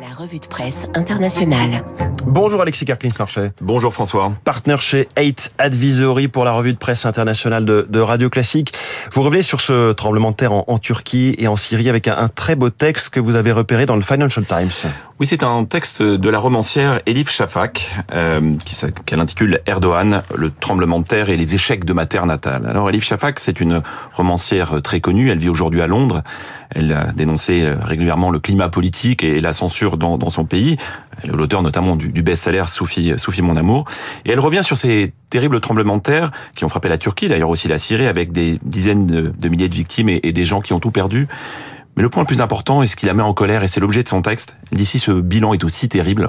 La revue de presse internationale. Bonjour Alexis Karklins-Marchais. Bonjour François. Partenaire chez 8 Advisory pour la revue de presse internationale de, de, Radio Classique. Vous revenez sur ce tremblement de terre en, en Turquie et en Syrie avec un, un, très beau texte que vous avez repéré dans le Financial Times. Oui, c'est un texte de la romancière Elif Shafak euh, qu'elle intitule Erdogan, le tremblement de terre et les échecs de ma terre natale. Alors Elif Shafak, c'est une romancière très connue. Elle vit aujourd'hui à Londres. Elle a dénoncé régulièrement le climat politique et la censure dans, dans son pays. Elle est l'auteur notamment du, du best-seller Soufi, Soufi mon amour. Et elle revient sur ces terribles tremblements de terre qui ont frappé la Turquie, d'ailleurs aussi la Syrie, avec des dizaines de, de milliers de victimes et, et des gens qui ont tout perdu. Mais le point le plus important, et ce qui la met en colère, et c'est l'objet de son texte, d'ici ce bilan est aussi terrible,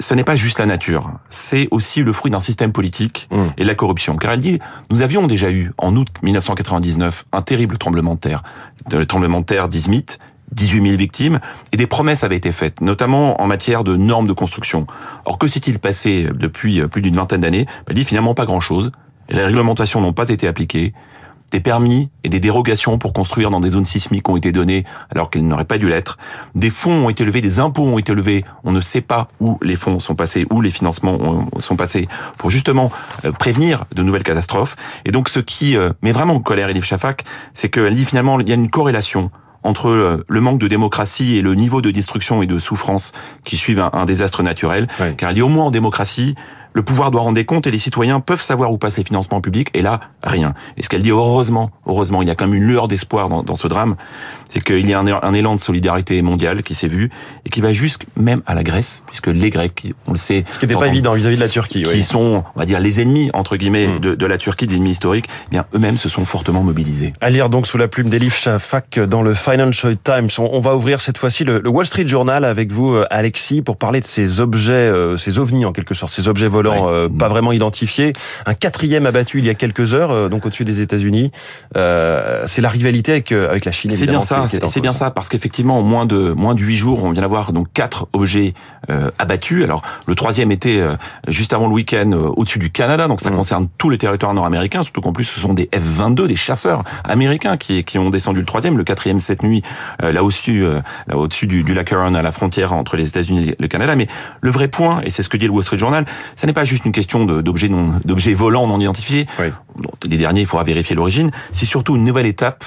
ce n'est pas juste la nature, c'est aussi le fruit d'un système politique mmh. et de la corruption. Car elle dit, nous avions déjà eu, en août 1999, un terrible tremblement de terre. Le tremblement de terre d'Izmit, 18 000 victimes, et des promesses avaient été faites, notamment en matière de normes de construction. Or, que s'est-il passé depuis plus d'une vingtaine d'années? Elle dit finalement pas grand-chose. Les réglementations n'ont pas été appliquées des permis et des dérogations pour construire dans des zones sismiques ont été donnés alors qu'elles n'auraient pas dû l'être. Des fonds ont été levés, des impôts ont été levés. On ne sait pas où les fonds sont passés, où les financements sont passés pour justement euh, prévenir de nouvelles catastrophes. Et donc ce qui euh, met vraiment en colère Elif Shafak, c'est qu'elle dit finalement il y a une corrélation entre euh, le manque de démocratie et le niveau de destruction et de souffrance qui suivent un, un désastre naturel. Oui. Car il y a au moins en démocratie, le pouvoir doit rendre des comptes et les citoyens peuvent savoir où passent les financements publics et là, rien. Et ce qu'elle dit, heureusement, heureusement, il y a quand même une lueur d'espoir dans, dans, ce drame, c'est qu'il y a un, un, élan de solidarité mondiale qui s'est vu et qui va jusque même à la Grèce, puisque les Grecs, on le sait... Ce qui n'était pas évident vis-à-vis -vis de la Turquie. Qui oui. sont, on va dire, les ennemis, entre guillemets, mmh. de, de, la Turquie, des ennemis historiques, eh bien eux-mêmes se sont fortement mobilisés. À lire donc sous la plume d'Elif Shafak dans le Financial Times. On, on va ouvrir cette fois-ci le, le, Wall Street Journal avec vous, Alexis, pour parler de ces objets, euh, ces ovnis en quelque sorte, ces objets volants ouais. euh, pas vraiment identifié. Un quatrième abattu il y a quelques heures, euh, donc au-dessus des États-Unis. Euh, c'est la rivalité avec, avec la Chine. C'est bien ça. C'est bien ça, parce qu'effectivement, en moins de moins de huit jours, on vient d'avoir donc quatre objets euh, abattus. Alors le troisième était euh, juste avant le week-end au-dessus du Canada, donc ça mmh. concerne tous les territoires nord-américains. Surtout qu'en plus, ce sont des F-22, des chasseurs américains qui qui ont descendu le troisième, le quatrième cette nuit, là au-dessus, là au-dessus du, du lac Huron à la frontière entre les États-Unis et le Canada. Mais le vrai point, et c'est ce que dit le Wall Street Journal, ça n'est pas juste une question d'objets volants non identifiés. Oui. Les derniers, il faudra vérifier l'origine. C'est surtout une nouvelle étape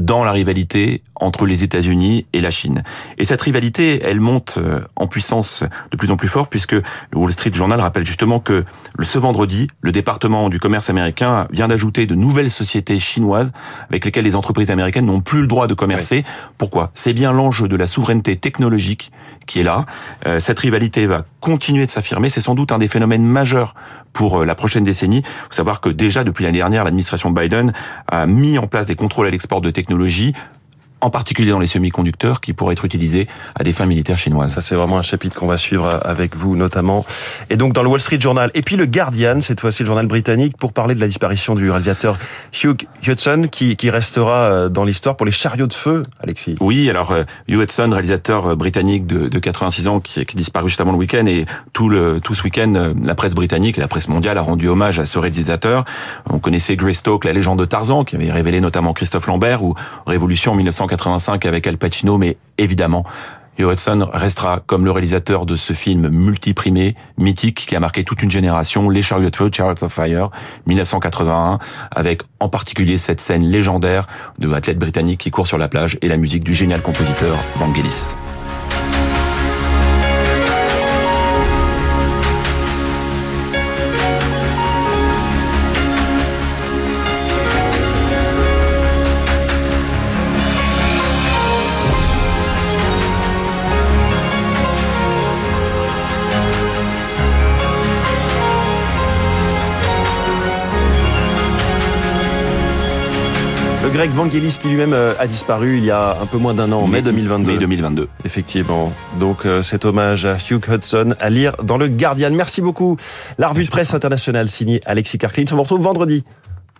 dans la rivalité entre les États-Unis et la Chine. Et cette rivalité, elle monte euh, en puissance de plus en plus fort puisque le Wall Street Journal rappelle justement que ce vendredi, le département du commerce américain vient d'ajouter de nouvelles sociétés chinoises avec lesquelles les entreprises américaines n'ont plus le droit de commercer. Oui. Pourquoi? C'est bien l'enjeu de la souveraineté technologique qui est là. Euh, cette rivalité va continuer de s'affirmer. C'est sans doute un des phénomènes majeurs pour euh, la prochaine décennie. Il faut savoir que déjà depuis l'année dernière, l'administration Biden a mis en place des contrôles à l'export de technologies technologie en particulier dans les semi-conducteurs, qui pourraient être utilisés à des fins militaires chinoises. Ça, c'est vraiment un chapitre qu'on va suivre avec vous, notamment. Et donc, dans le Wall Street Journal. Et puis, le Guardian, cette fois-ci, le journal britannique, pour parler de la disparition du réalisateur Hugh Hudson, qui, qui restera dans l'histoire pour les chariots de feu, Alexis. Oui, alors, Hugh Hudson, réalisateur britannique de, de 86 ans, qui, qui disparu juste avant le week-end, et tout, le, tout ce week-end, la presse britannique et la presse mondiale a rendu hommage à ce réalisateur. On connaissait Greystoke, la légende de Tarzan, qui avait révélé notamment Christophe Lambert, ou Révolution en 1985 avec Al Pacino, mais évidemment, Hudson restera comme le réalisateur de ce film multiprimé, mythique, qui a marqué toute une génération, Les Chariots Feu, Chariots of Fire, 1981, avec en particulier cette scène légendaire de l'athlète britannique qui court sur la plage et la musique du génial compositeur Vangelis. Le grec Vangelis qui lui-même euh, a disparu il y a un peu moins d'un an, en mai 2022. Mai 2022. Effectivement. Donc euh, cet hommage à Hugh Hudson à lire dans le Guardian. Merci beaucoup. La revue de presse internationale signée Alexis Karklin. On se retrouve vendredi.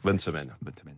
Bonne semaine. Bonne semaine.